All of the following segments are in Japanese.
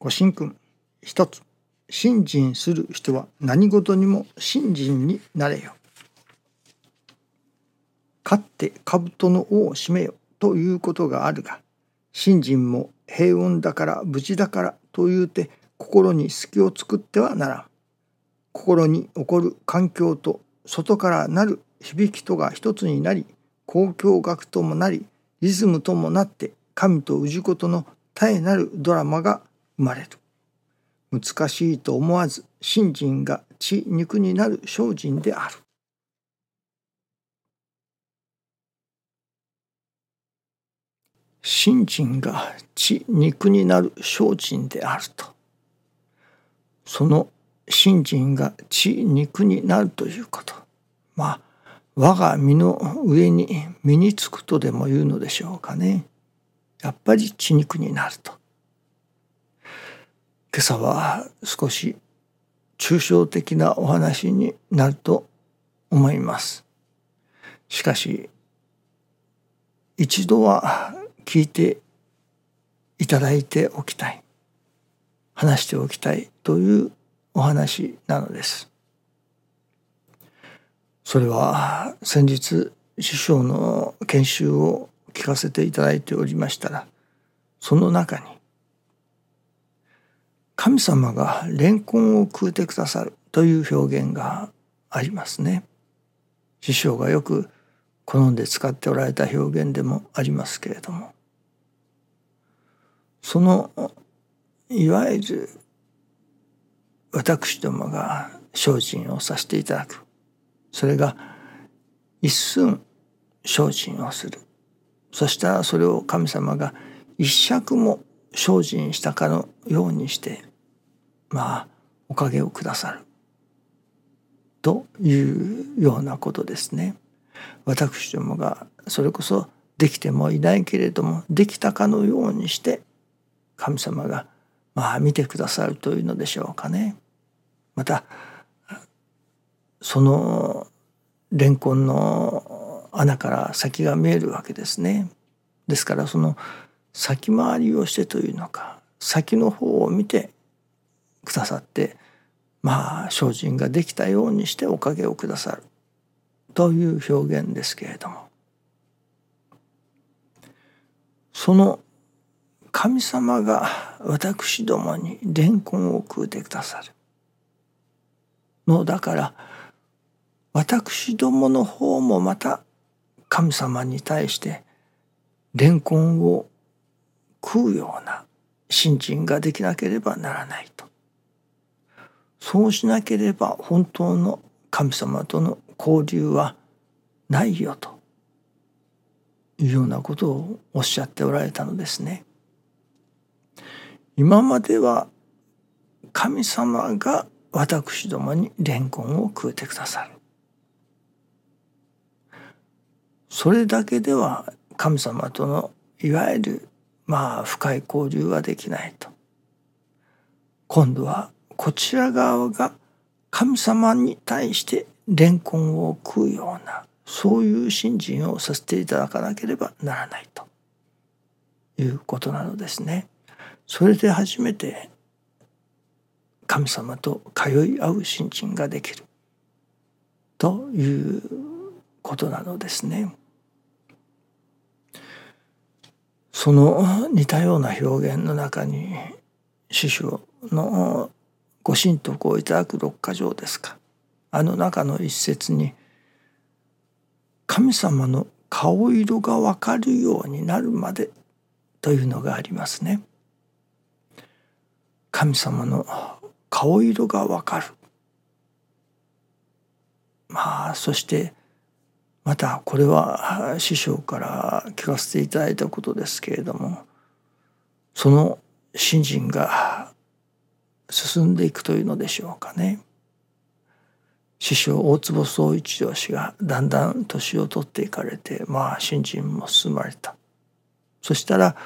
ご神君一つ信心する人は何事にも信心になれよ。勝って兜の尾を締めよということがあるが信心も平穏だから無事だからと言うて心に隙を作ってはならん。心に起こる環境と外からなる響きとが一つになり交響楽ともなりリズムともなって神と氏子との絶えなるドラマが生まれる。難しいと思わず信心が血肉になる精進である。信心が血肉になる精進であるとその信心が血肉になるということまあ我が身の上に身につくとでも言うのでしょうかねやっぱり血肉になると今朝は少し抽象的なお話になると思いますしかし一度は聞いていただいておきたい話しておきたいというお話なのです。それは先日師匠の研修を聞かせていただいておりましたらその中に神様がレンコンを食うてくださるという表現がありますね。師匠がよく好んで使っておられた表現でもありますけれども。そのいわゆる私どもが精進をさせていただく。それが一寸精進をする。そしたらそれを神様が一尺も精進したかのようにしてまあおかげをくださるというようなことですね。私どもがそれこそできてもいないけれどもできたかのようにして神様がまあ見てくださるというのでしょうかね。またそのレンコンの穴から先が見えるわけですね。ですからその先回りをしてというのか先の方を見てくださってまあ精進ができたようにしておかげをくださる。という表現ですけれども。その神様が私どもに蓮根を食うてくださる。のだから私どもの方もまた神様に対して蓮根を食うような信心ができなければならないと。そうしなければ本当の神様との交流はないよというようなことをおっしゃっておられたのですね。今までは神様が私どもにレンコンを食うてくださる。それだけでは神様とのいわゆるまあ深い交流はできないと。今度はこちら側が神様に対してレンコンを食うようなそういう信心をさせていただかなければならないということなのですね。それで初めて神様と通い合う信心ができるということなのですね。その似たような表現の中に師匠のご神徳をいただく六箇条ですかあの中の一節に神様の顔色がわかるようになるまでというのがありますね。神様の顔色がわかるまあそしてまたこれは師匠から聞かせていただいたことですけれどもその信心が進んでいくというのでしょうかね。師匠大坪宗一郎氏がだんだん年を取っていかれてまあ信心も進まれた。そしたら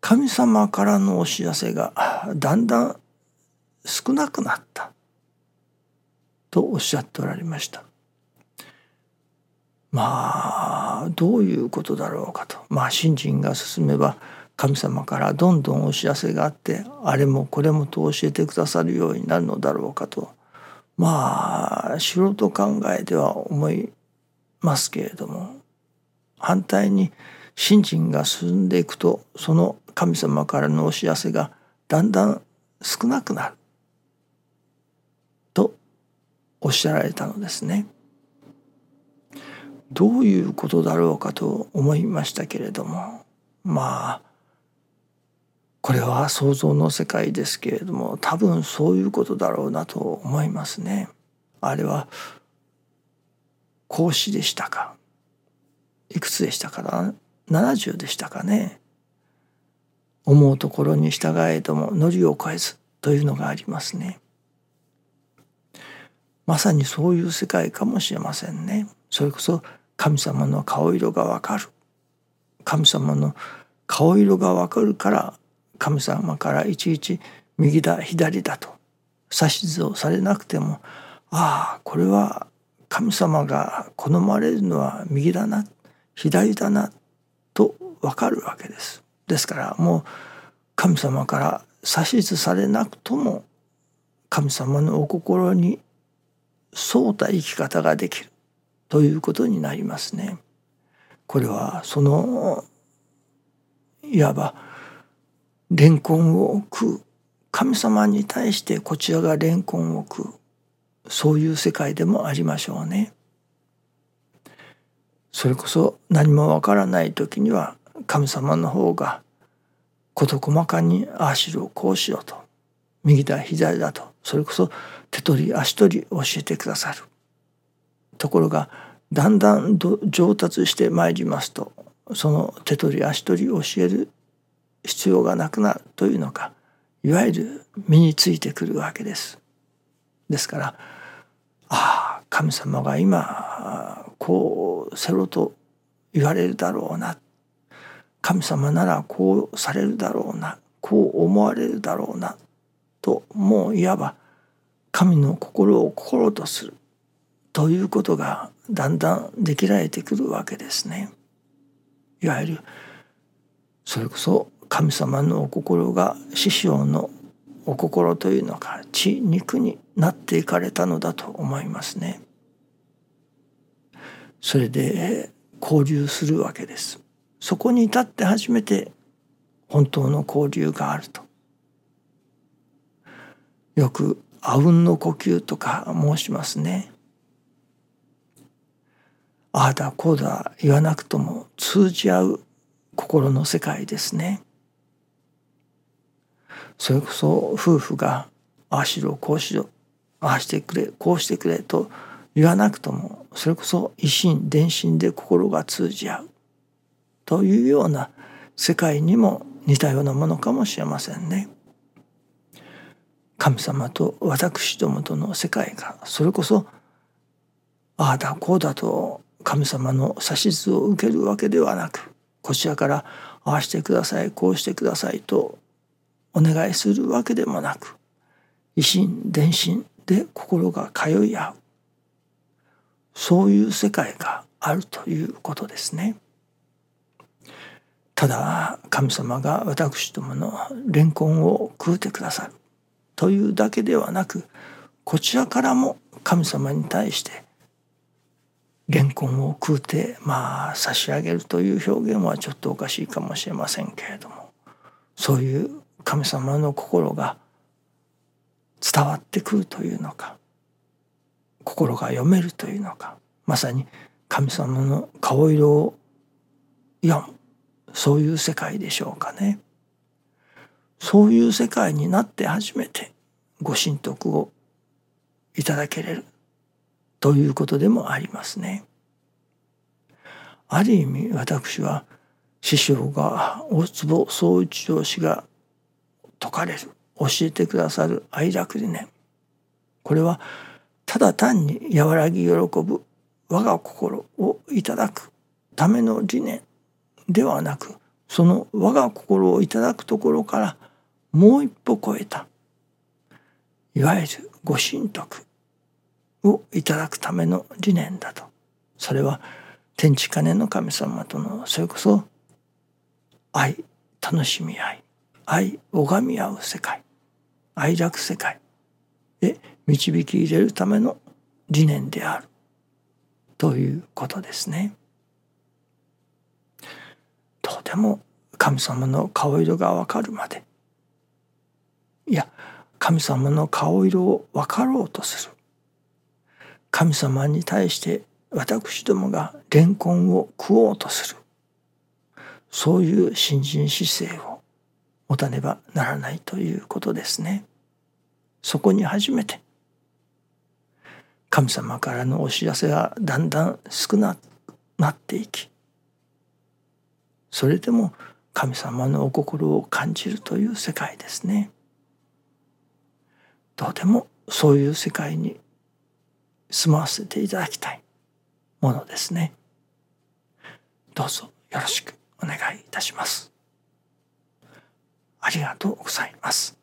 神様からのお知らせがだんだん少なくなったとおっしゃっておられました。まあどういうことだろうかとまあ信心が進めば神様からどんどんお知らせがあってあれもこれもと教えてくださるようになるのだろうかとまあ素人考えでは思いますけれども反対に信心が進んでいくとその神様からのお知らせがだんだん少なくなるとおっしゃられたのですね。どういうことだろうかと思いましたけれどもまあこれは想像の世界ですけれども多分そういうことだろうなと思いますね。あれは孔子でしたか？いくつでしたかな？70でしたかね？思うところに従えども乗りを越えずというのがありますね。まさにそういう世界かもしれませんね。それこそ神様の顔色がわかる。神様の顔色がわかるから神様からいちいち右だ左だと指図をされなくてもああこれは神様が好まれるのは右だな左だなと分かるわけです。ですからもう神様から指図されなくとも神様のお心に沿った生き方ができるということになりますね。これはそのいわばレンコンを食う神様に対してこちらがレンコンを食うそういう世界でもありましょうね。それこそ何もわからない時には神様の方が事細かにああしろこうしろと右だ左だとそれこそ手取り足取り教えてくださる。ところがだんだん上達してまいりますとその手取り足取り教える必要がなくなるというのかいわゆる身についてくるわけです。ですからああ神様が今こうせろと言われるだろうな神様ならこうされるだろうなこう思われるだろうなともういわば神の心を心とするということがだんだんできられてくるわけですね。いわゆるそれこそ神様のお心が師匠のお心というのが血肉になっていかれたのだと思いますね。それで交流するわけです。そこに至って初めて本当の交流があると。よくあうんの呼吸とか申しますね。ああだこうだ言わなくとも通じ合う心の世界ですね。それこそ夫婦がああしろこうしろああしてくれこうしてくれと言わなくともそれこそ一心伝心で心が通じ合うというような世界にも似たようなものかもしれませんね。神様と私どもとの世界がそれこそああだこうだと神様の指図を受けるわけではなくこちらからああしてくださいこうしてくださいとお願いするわけでもなく維心伝心で心が通い合うそういう世界があるということですね。ただ神様が私どものレンコンを食うてくださるというだけではなくこちらからも神様に対してレンコンを食うてまあ差し上げるという表現はちょっとおかしいかもしれませんけれどもそういう神様の心が伝わってくるというのか心が読めるというのかまさに神様の顔色を読むそういう世界でしょうかね。そういう世界になって初めてご神徳をいただけれるということでもありますね。ある意味私は師匠が大坪宗一郎氏が説かれる教えてくださる愛楽理念これはただ単に和らぎ喜ぶ我が心をいただくための理念ではなくその我が心をいただくところからもう一歩超えたいわゆるご神徳をいただくための理念だと。それは天地金の神様とのそれこそ愛楽しみ合い。愛拝み合う世界愛楽世界へ導き入れるための理念である。ということですね。とても神様の顔色がわかるまで。いや神様の顔色を分かろうとする。神様に対して私どもがレンコンを食おうとする。そういう新人姿勢を持たねばならないということですね。そこに初めて神様からのお知らせがだんだん少なくなっていきそれでも神様のお心を感じるという世界ですね。とてもそういう世界に住まわせていただきたいものですね。どうぞよろしくお願いいたします。ありがとうございます。